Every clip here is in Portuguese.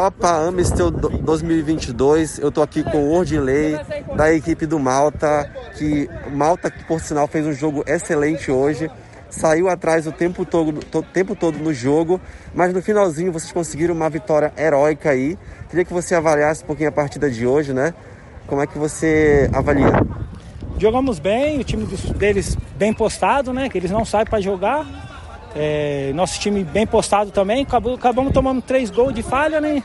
Copa Amistel 2022. Eu tô aqui com o Ordilei da equipe do Malta, que Malta que por sinal fez um jogo excelente hoje. Saiu atrás o tempo todo, o tempo todo no jogo, mas no finalzinho vocês conseguiram uma vitória heróica aí. Queria que você avaliasse um pouquinho a partida de hoje, né? Como é que você avalia? Jogamos bem, o time deles bem postado, né? Que eles não sabem para jogar. É, nosso time bem postado também. Acabou, acabamos tomando três gols de falha, né?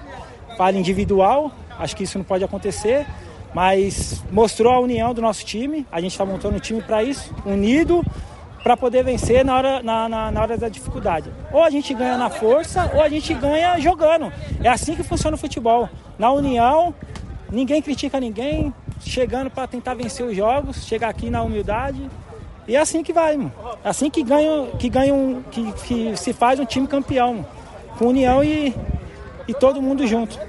Falha individual. Acho que isso não pode acontecer. Mas mostrou a união do nosso time. A gente está montando um time para isso, unido, para poder vencer na hora, na, na, na, hora da dificuldade. Ou a gente ganha na força, ou a gente ganha jogando. É assim que funciona o futebol. Na união, ninguém critica ninguém, chegando para tentar vencer os jogos, chegar aqui na humildade. E é assim que vai, mano. É assim que ganha, que ganha um, que, que se faz um time campeão, mano. com união e, e todo mundo junto.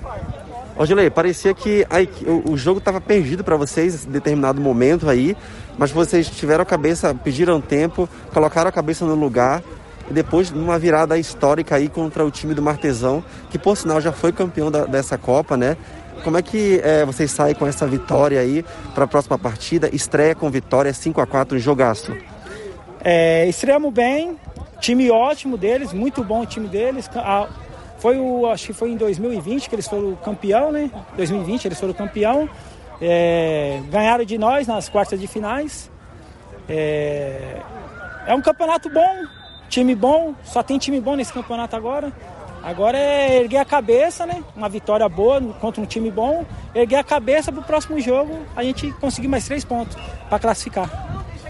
Odilei, parecia que aí, o, o jogo estava perdido para vocês em determinado momento aí, mas vocês tiveram a cabeça, pediram tempo, colocaram a cabeça no lugar e depois numa virada histórica aí contra o time do Martesão, que por sinal já foi campeão da, dessa Copa, né? Como é que é, vocês saem com essa vitória aí para a próxima partida? Estreia com vitória 5 a 4 um jogaço. É, estreamos bem, time ótimo deles, muito bom o time deles. Foi o, acho que foi em 2020 que eles foram campeão, né? 2020 eles foram campeão. É, ganharam de nós nas quartas de finais. É, é um campeonato bom, time bom, só tem time bom nesse campeonato agora. Agora é erguer a cabeça, né? Uma vitória boa contra um time bom. Erguer a cabeça para o próximo jogo a gente conseguir mais três pontos para classificar.